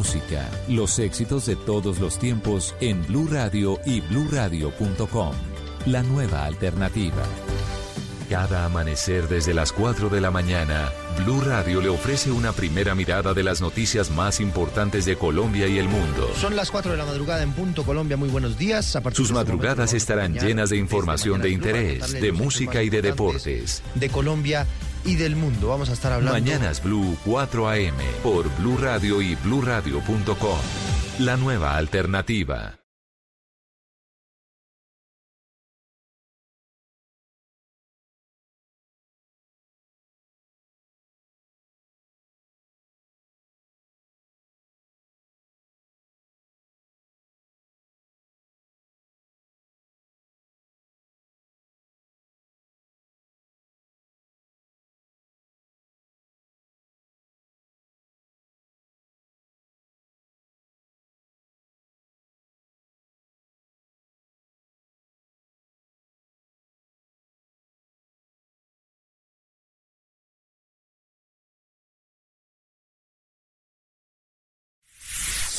Música, los éxitos de todos los tiempos en Blue Radio y bluradio.com. La nueva alternativa. Cada amanecer desde las 4 de la mañana, Blue Radio le ofrece una primera mirada de las noticias más importantes de Colombia y el mundo. Son las 4 de la madrugada en punto Colombia. Muy buenos días. A Sus este madrugadas estarán llenas de información de interés, de música y de deportes. De Colombia y del mundo. Vamos a estar hablando. Mañanas Blue 4 AM por Blue Radio y bluradio.com. La nueva alternativa.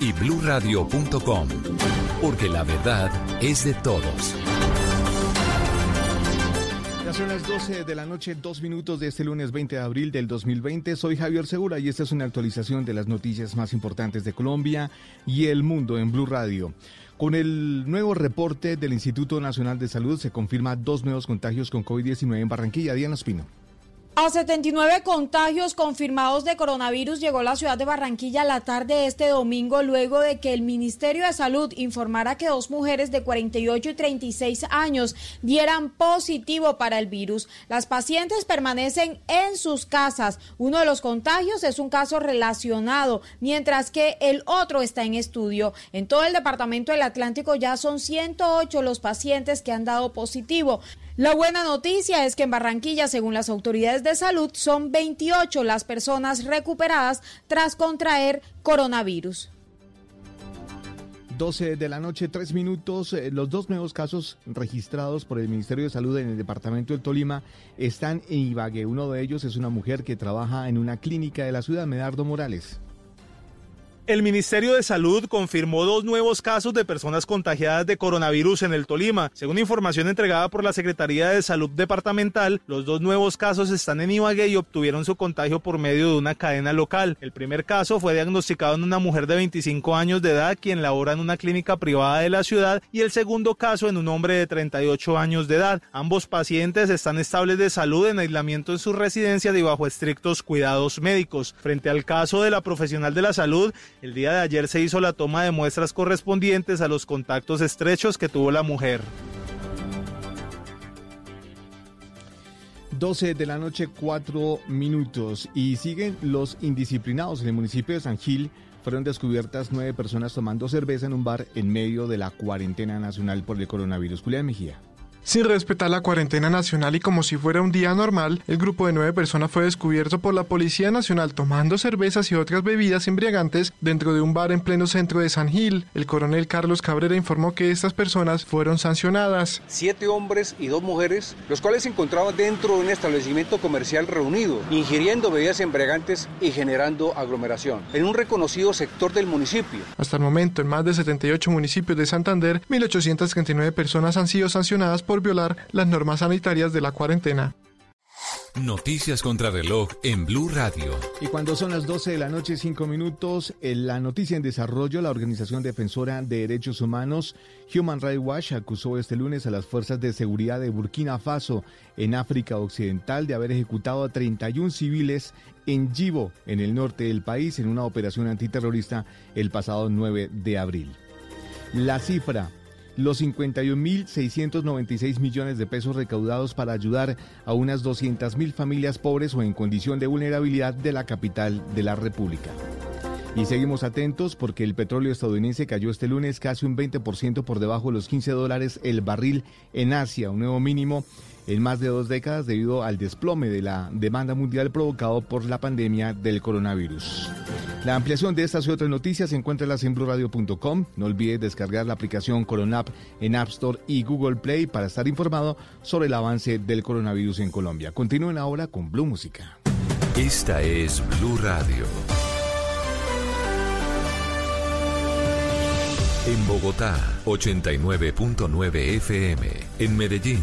y bluradio.com, porque la verdad es de todos. Ya son las 12 de la noche, dos minutos de este lunes 20 de abril del 2020. Soy Javier Segura y esta es una actualización de las noticias más importantes de Colombia y el mundo en Blue Radio. Con el nuevo reporte del Instituto Nacional de Salud se confirma dos nuevos contagios con COVID-19 en Barranquilla. Diana Espino. A 79 contagios confirmados de coronavirus llegó la ciudad de Barranquilla la tarde de este domingo luego de que el Ministerio de Salud informara que dos mujeres de 48 y 36 años dieran positivo para el virus. Las pacientes permanecen en sus casas. Uno de los contagios es un caso relacionado, mientras que el otro está en estudio. En todo el departamento del Atlántico ya son 108 los pacientes que han dado positivo. La buena noticia es que en Barranquilla, según las autoridades de salud, son 28 las personas recuperadas tras contraer coronavirus. 12 de la noche, 3 minutos. Eh, los dos nuevos casos registrados por el Ministerio de Salud en el departamento del Tolima están en Ibagué. Uno de ellos es una mujer que trabaja en una clínica de la ciudad, Medardo Morales. El Ministerio de Salud confirmó dos nuevos casos de personas contagiadas de coronavirus en el Tolima. Según información entregada por la Secretaría de Salud Departamental, los dos nuevos casos están en Ibagué y obtuvieron su contagio por medio de una cadena local. El primer caso fue diagnosticado en una mujer de 25 años de edad quien labora en una clínica privada de la ciudad y el segundo caso en un hombre de 38 años de edad. Ambos pacientes están estables de salud en aislamiento en su residencia y bajo estrictos cuidados médicos. Frente al caso de la profesional de la salud, el día de ayer se hizo la toma de muestras correspondientes a los contactos estrechos que tuvo la mujer. 12 de la noche, 4 minutos. Y siguen los indisciplinados. En el municipio de San Gil fueron descubiertas nueve personas tomando cerveza en un bar en medio de la cuarentena nacional por el coronavirus. Julián Mejía. Sin respetar la cuarentena nacional y como si fuera un día normal, el grupo de nueve personas fue descubierto por la Policía Nacional tomando cervezas y otras bebidas embriagantes dentro de un bar en pleno centro de San Gil. El coronel Carlos Cabrera informó que estas personas fueron sancionadas. Siete hombres y dos mujeres, los cuales se encontraban dentro de un establecimiento comercial reunido, ingiriendo bebidas embriagantes y generando aglomeración, en un reconocido sector del municipio. Hasta el momento, en más de 78 municipios de Santander, 1.839 personas han sido sancionadas por violar las normas sanitarias de la cuarentena. Noticias contra reloj en Blue Radio. Y cuando son las 12 de la noche, 5 minutos, en la noticia en desarrollo, la organización defensora de derechos humanos Human Rights Watch acusó este lunes a las fuerzas de seguridad de Burkina Faso en África Occidental de haber ejecutado a 31 civiles en Yibo, en el norte del país, en una operación antiterrorista el pasado 9 de abril. La cifra los 51.696 millones de pesos recaudados para ayudar a unas 200.000 familias pobres o en condición de vulnerabilidad de la capital de la República. Y seguimos atentos porque el petróleo estadounidense cayó este lunes casi un 20% por debajo de los 15 dólares el barril en Asia, un nuevo mínimo en más de dos décadas debido al desplome de la demanda mundial provocado por la pandemia del coronavirus. La ampliación de estas y otras noticias se encuentra en blurradio.com. No olvide descargar la aplicación Coronap en App Store y Google Play para estar informado sobre el avance del coronavirus en Colombia. Continúen ahora con Blue Música. Esta es Blue Radio. En Bogotá, 89.9 FM. En Medellín,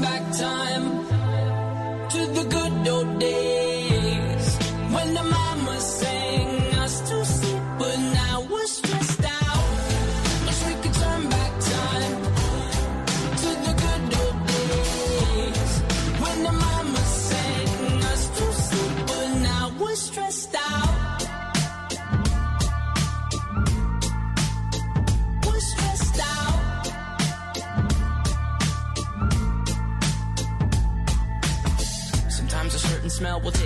back time to the good old days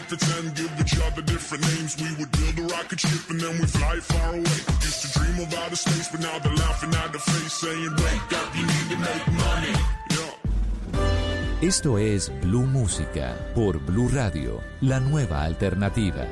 Play pretend, give each other different names. We would build a rocket ship and then we fly far away. Used to dream of outer space, but now they're laughing at the face, saying, wake up, you need to make money. Esto es Blue Música por Blue Radio, la nueva alternativa.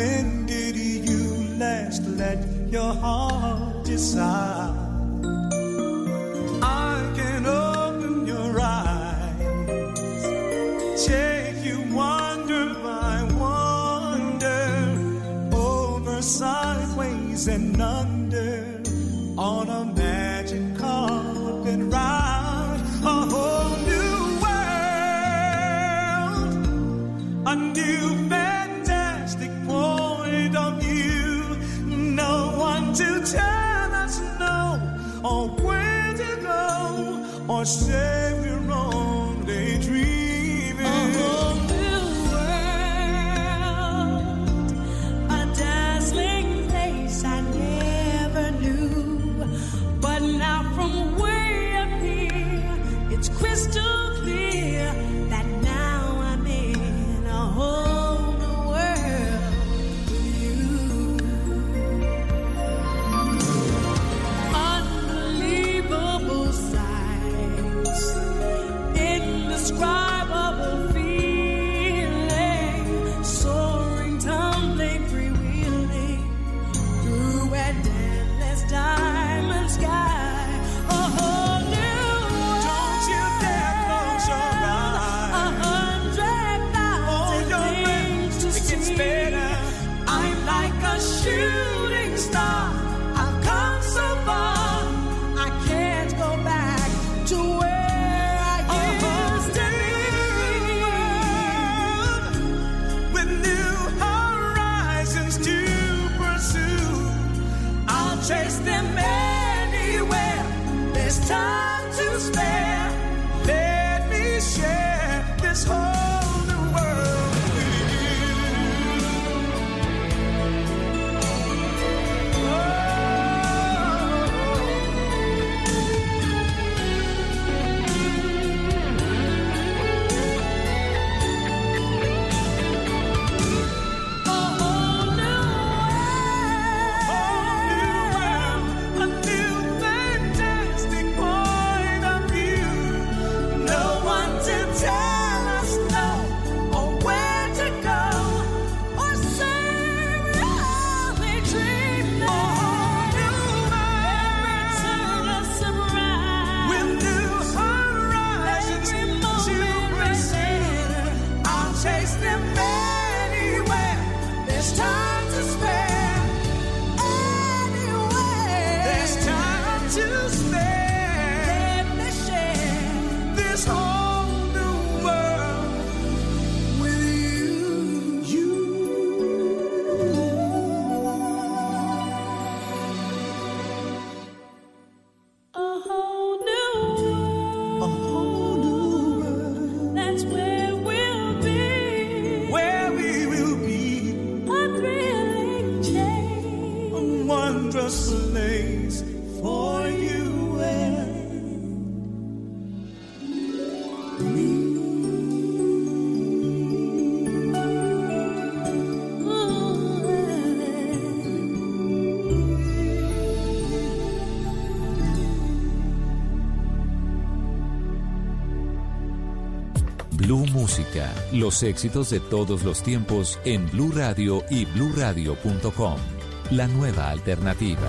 When did you last let your heart decide? Say los éxitos de todos los tiempos en Blue Radio y BlueRadio.com. La nueva alternativa.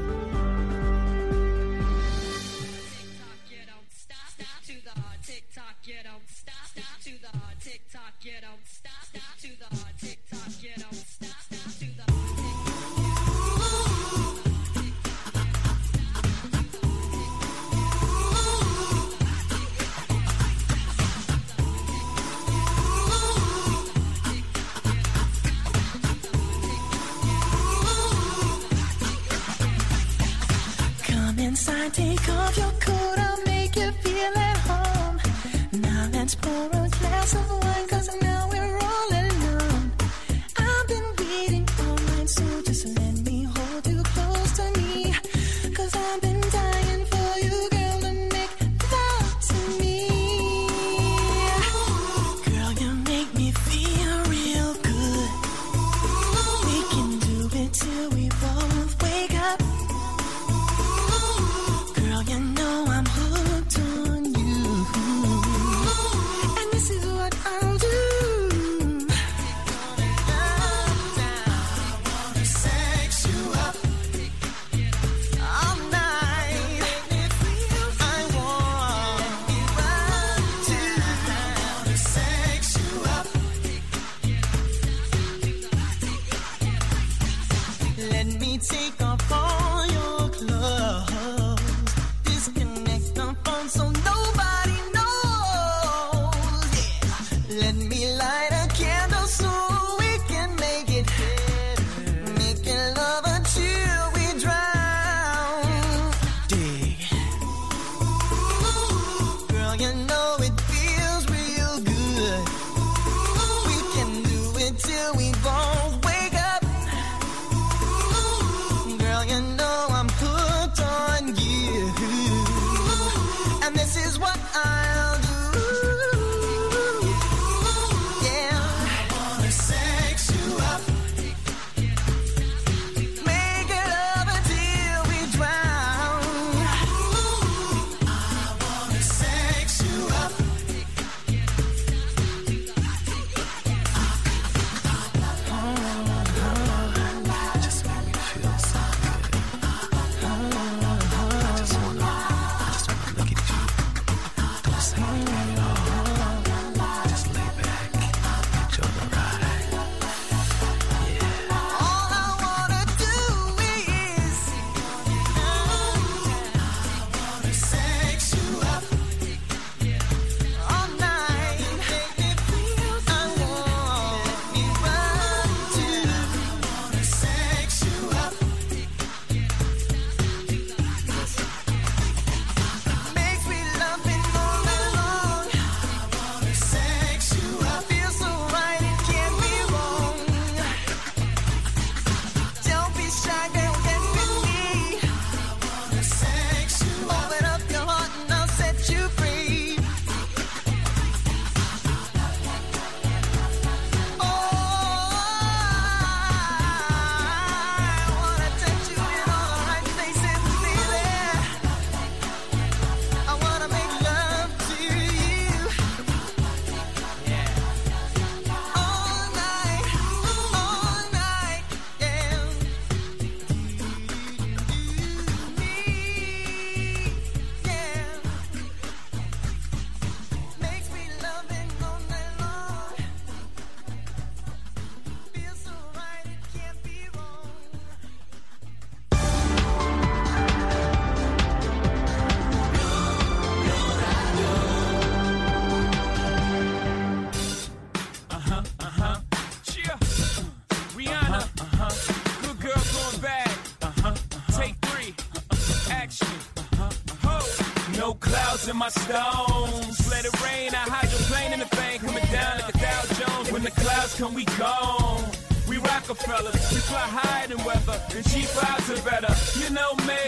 in my stones. Let it rain, I hide your plane in the bank, coming down like a Dow Jones. When the clouds come, we gone. We Rockefellers, we fly higher than weather, and cheap vibes are better. You know me.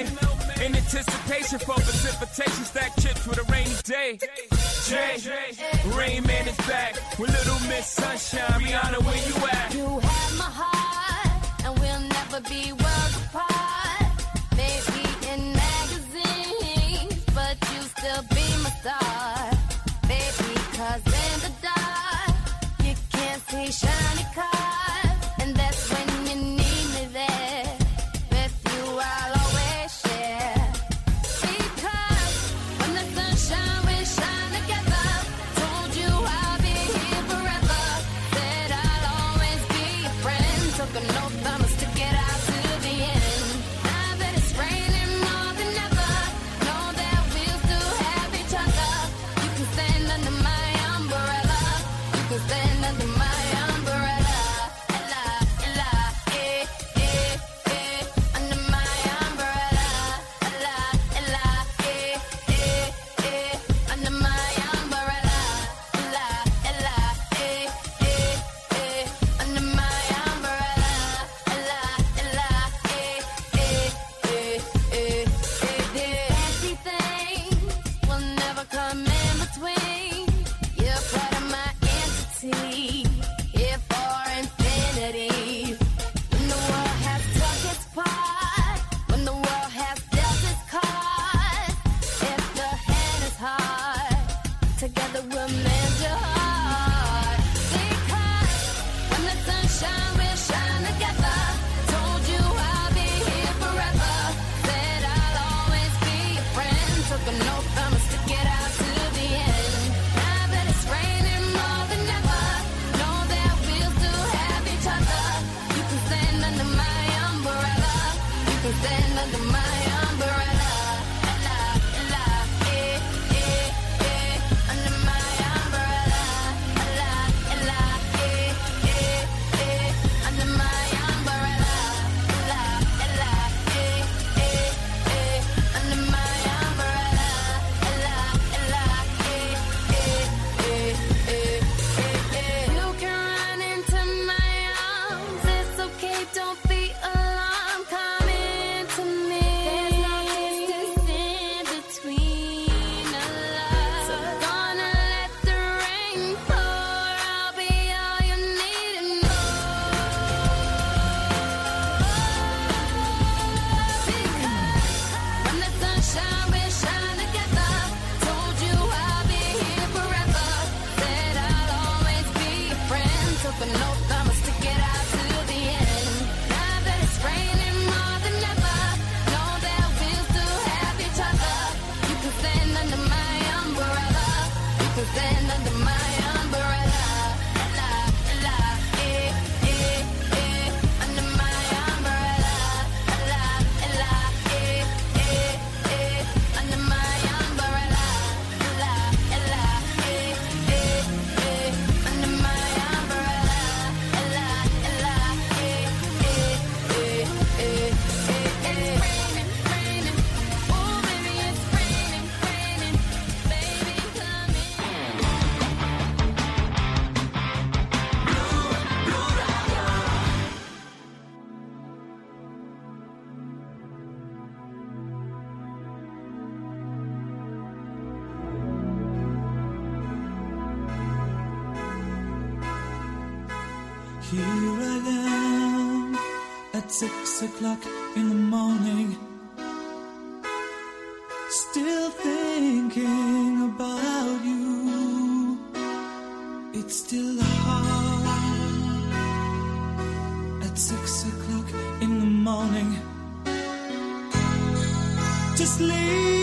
In anticipation for precipitation, stack chips with a rainy day. Jay, Rain Man is back with Little Miss Sunshine. Rihanna, where you at? You have my heart, and we'll never be worlds apart. star, baby, cause in the dark, you can't see o'clock in the morning, still thinking about you. It's still hard at six o'clock in the morning to sleep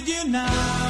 I need you now.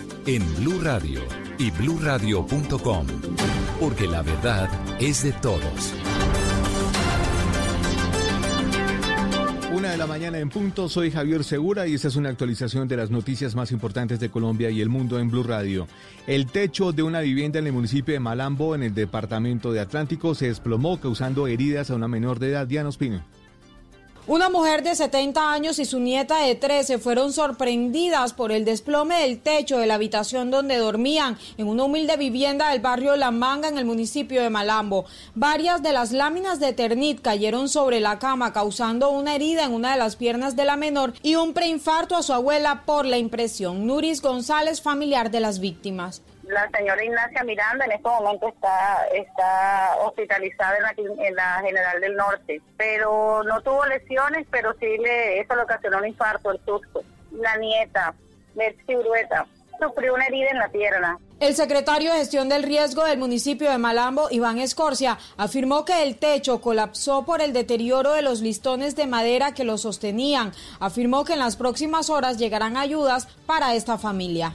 en Blue Radio y bluradio.com, porque la verdad es de todos. Una de la mañana en punto, soy Javier Segura y esta es una actualización de las noticias más importantes de Colombia y el mundo en Blue Radio. El techo de una vivienda en el municipio de Malambo, en el departamento de Atlántico, se desplomó causando heridas a una menor de edad. Diana Ospino. Una mujer de 70 años y su nieta de 13 fueron sorprendidas por el desplome del techo de la habitación donde dormían en una humilde vivienda del barrio La Manga en el municipio de Malambo. Varias de las láminas de ternit cayeron sobre la cama causando una herida en una de las piernas de la menor y un preinfarto a su abuela por la impresión. Nuris González, familiar de las víctimas. La señora Ignacia Miranda en este momento está, está hospitalizada en la, General del Norte, pero no tuvo lesiones, pero sí le, eso le ocasionó un infarto, el susto. La nieta, Betsy Urueta, sufrió una herida en la pierna. El secretario de Gestión del Riesgo del municipio de Malambo, Iván Escorcia, afirmó que el techo colapsó por el deterioro de los listones de madera que lo sostenían. Afirmó que en las próximas horas llegarán ayudas para esta familia.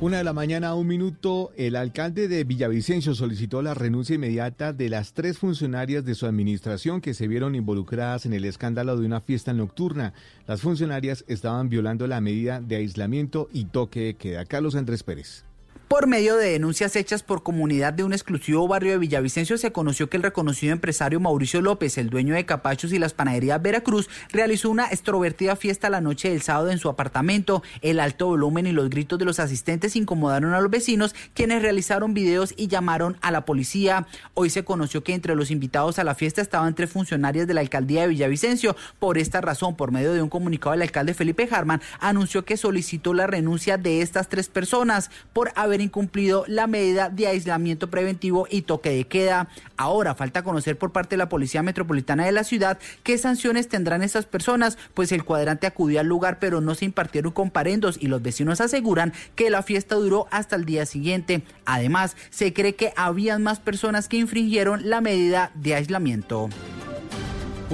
Una de la mañana, un minuto, el alcalde de Villavicencio solicitó la renuncia inmediata de las tres funcionarias de su administración que se vieron involucradas en el escándalo de una fiesta nocturna. Las funcionarias estaban violando la medida de aislamiento y toque de queda. Carlos Andrés Pérez. Por medio de denuncias hechas por comunidad de un exclusivo barrio de Villavicencio, se conoció que el reconocido empresario Mauricio López, el dueño de Capachos y las panaderías Veracruz, realizó una extrovertida fiesta la noche del sábado en su apartamento. El alto volumen y los gritos de los asistentes incomodaron a los vecinos, quienes realizaron videos y llamaron a la policía. Hoy se conoció que entre los invitados a la fiesta estaban tres funcionarias de la alcaldía de Villavicencio. Por esta razón, por medio de un comunicado, el alcalde Felipe Harman anunció que solicitó la renuncia de estas tres personas por haber incumplido la medida de aislamiento preventivo y toque de queda. Ahora falta conocer por parte de la Policía Metropolitana de la ciudad qué sanciones tendrán estas personas, pues el cuadrante acudió al lugar pero no se impartieron comparendos y los vecinos aseguran que la fiesta duró hasta el día siguiente. Además, se cree que habían más personas que infringieron la medida de aislamiento.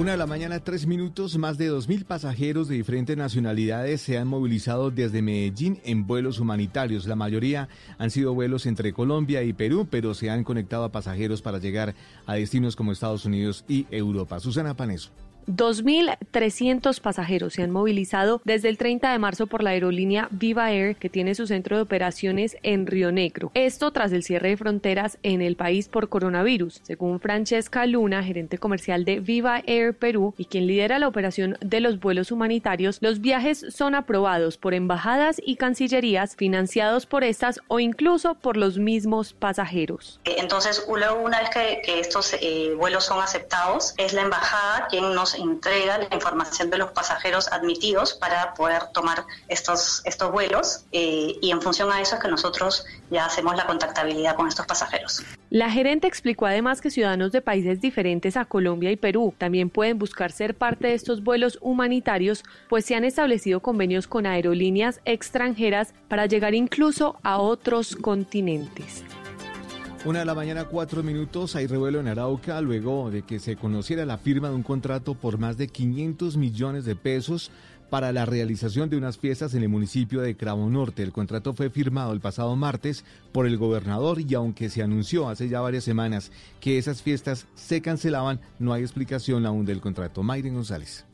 Una de la mañana, tres minutos, más de 2.000 pasajeros de diferentes nacionalidades se han movilizado desde Medellín en vuelos humanitarios. La mayoría han sido vuelos entre Colombia y Perú, pero se han conectado a pasajeros para llegar a destinos como Estados Unidos y Europa. Susana Paneso. 2.300 pasajeros se han movilizado desde el 30 de marzo por la aerolínea Viva Air, que tiene su centro de operaciones en Río Negro. Esto tras el cierre de fronteras en el país por coronavirus. Según Francesca Luna, gerente comercial de Viva Air Perú y quien lidera la operación de los vuelos humanitarios, los viajes son aprobados por embajadas y cancillerías, financiados por estas o incluso por los mismos pasajeros. Entonces, luego una vez que, que estos eh, vuelos son aceptados, es la embajada quien nos entrega la información de los pasajeros admitidos para poder tomar estos, estos vuelos eh, y en función a eso es que nosotros ya hacemos la contactabilidad con estos pasajeros. La gerente explicó además que ciudadanos de países diferentes a Colombia y Perú también pueden buscar ser parte de estos vuelos humanitarios, pues se han establecido convenios con aerolíneas extranjeras para llegar incluso a otros continentes. Una de la mañana, cuatro minutos, hay revuelo en Arauca luego de que se conociera la firma de un contrato por más de 500 millones de pesos para la realización de unas fiestas en el municipio de Cravo Norte. El contrato fue firmado el pasado martes por el gobernador y aunque se anunció hace ya varias semanas que esas fiestas se cancelaban, no hay explicación aún del contrato. Mayren González.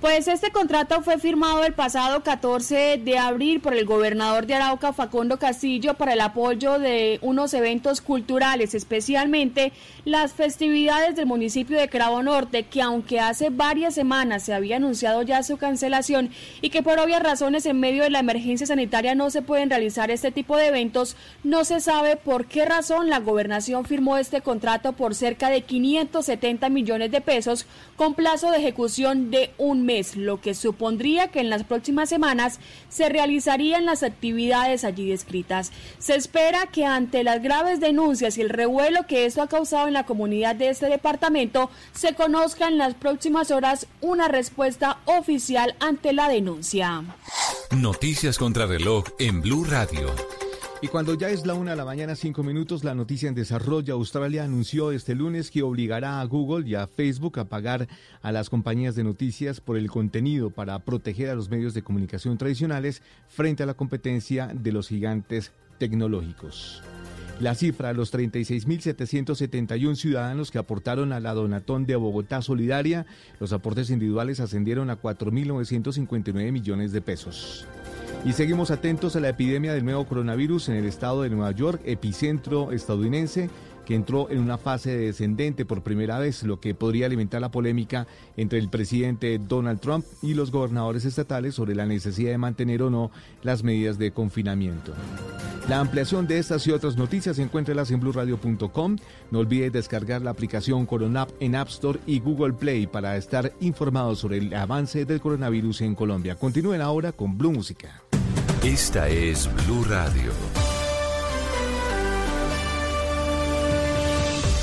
Pues este contrato fue firmado el pasado 14 de abril por el gobernador de Arauca, Facundo Castillo, para el apoyo de unos eventos culturales, especialmente las festividades del municipio de Cravo Norte, que aunque hace varias semanas se había anunciado ya su cancelación y que por obvias razones en medio de la emergencia sanitaria no se pueden realizar este tipo de eventos, no se sabe por qué razón la gobernación firmó este contrato por cerca de 570 millones de pesos con plazo de ejecución de un mes, lo que supondría que en las próximas semanas se realizarían las actividades allí descritas. Se espera que ante las graves denuncias y el revuelo que esto ha causado en la comunidad de este departamento, se conozca en las próximas horas una respuesta oficial ante la denuncia. Noticias contra reloj en Blue Radio. Y cuando ya es la una de la mañana, cinco minutos, la noticia en desarrollo. Australia anunció este lunes que obligará a Google y a Facebook a pagar a las compañías de noticias por el contenido para proteger a los medios de comunicación tradicionales frente a la competencia de los gigantes tecnológicos. La cifra, los 36.771 ciudadanos que aportaron a la Donatón de Bogotá Solidaria, los aportes individuales ascendieron a 4.959 millones de pesos. Y seguimos atentos a la epidemia del nuevo coronavirus en el estado de Nueva York, epicentro estadounidense, que entró en una fase descendente por primera vez, lo que podría alimentar la polémica entre el presidente Donald Trump y los gobernadores estatales sobre la necesidad de mantener o no las medidas de confinamiento. La ampliación de estas y otras noticias encuéntrelas en blurradio.com. No olvide descargar la aplicación Coronap en App Store y Google Play para estar informados sobre el avance del coronavirus en Colombia. Continúen ahora con Blue Música. Esta es Blue Radio.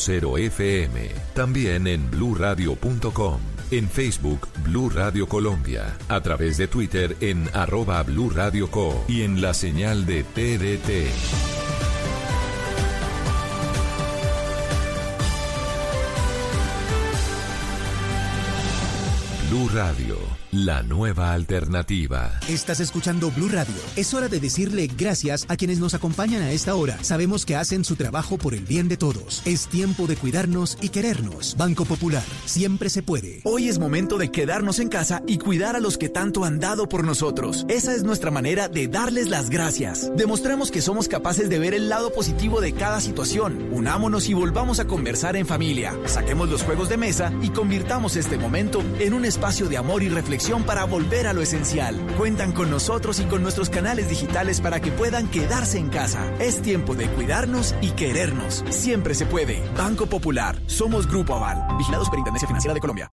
96.0 FM. También en bluradio.com. En Facebook, Blue Radio Colombia. A través de Twitter en arroba Blue Radio Co. Y en la señal de TDT. Blue Radio, la nueva alternativa. Estás escuchando Blue Radio. Es hora de decirle gracias a quienes nos acompañan a esta hora. Sabemos que hacen su trabajo por el bien de todos. Es tiempo de cuidarnos y querernos. Banco Popular, siempre se puede. Hoy es momento de quedarnos en casa y cuidar a los que tanto han dado por nosotros. Esa es nuestra manera de darles las gracias. Demostremos que somos capaces de ver el lado positivo de cada situación. Unámonos y volvamos a conversar en familia. Saquemos los juegos de mesa y convirtamos este momento en un espacio de amor y reflexión para volver a lo esencial. Cuentan con nosotros y con nuestros canales digitales para que puedan quedarse en casa. Es tiempo de cuidarnos y querernos. Siempre se puede. Banco Popular. Somos Grupo Aval. Vigilado Superintendencia Financiera de Colombia.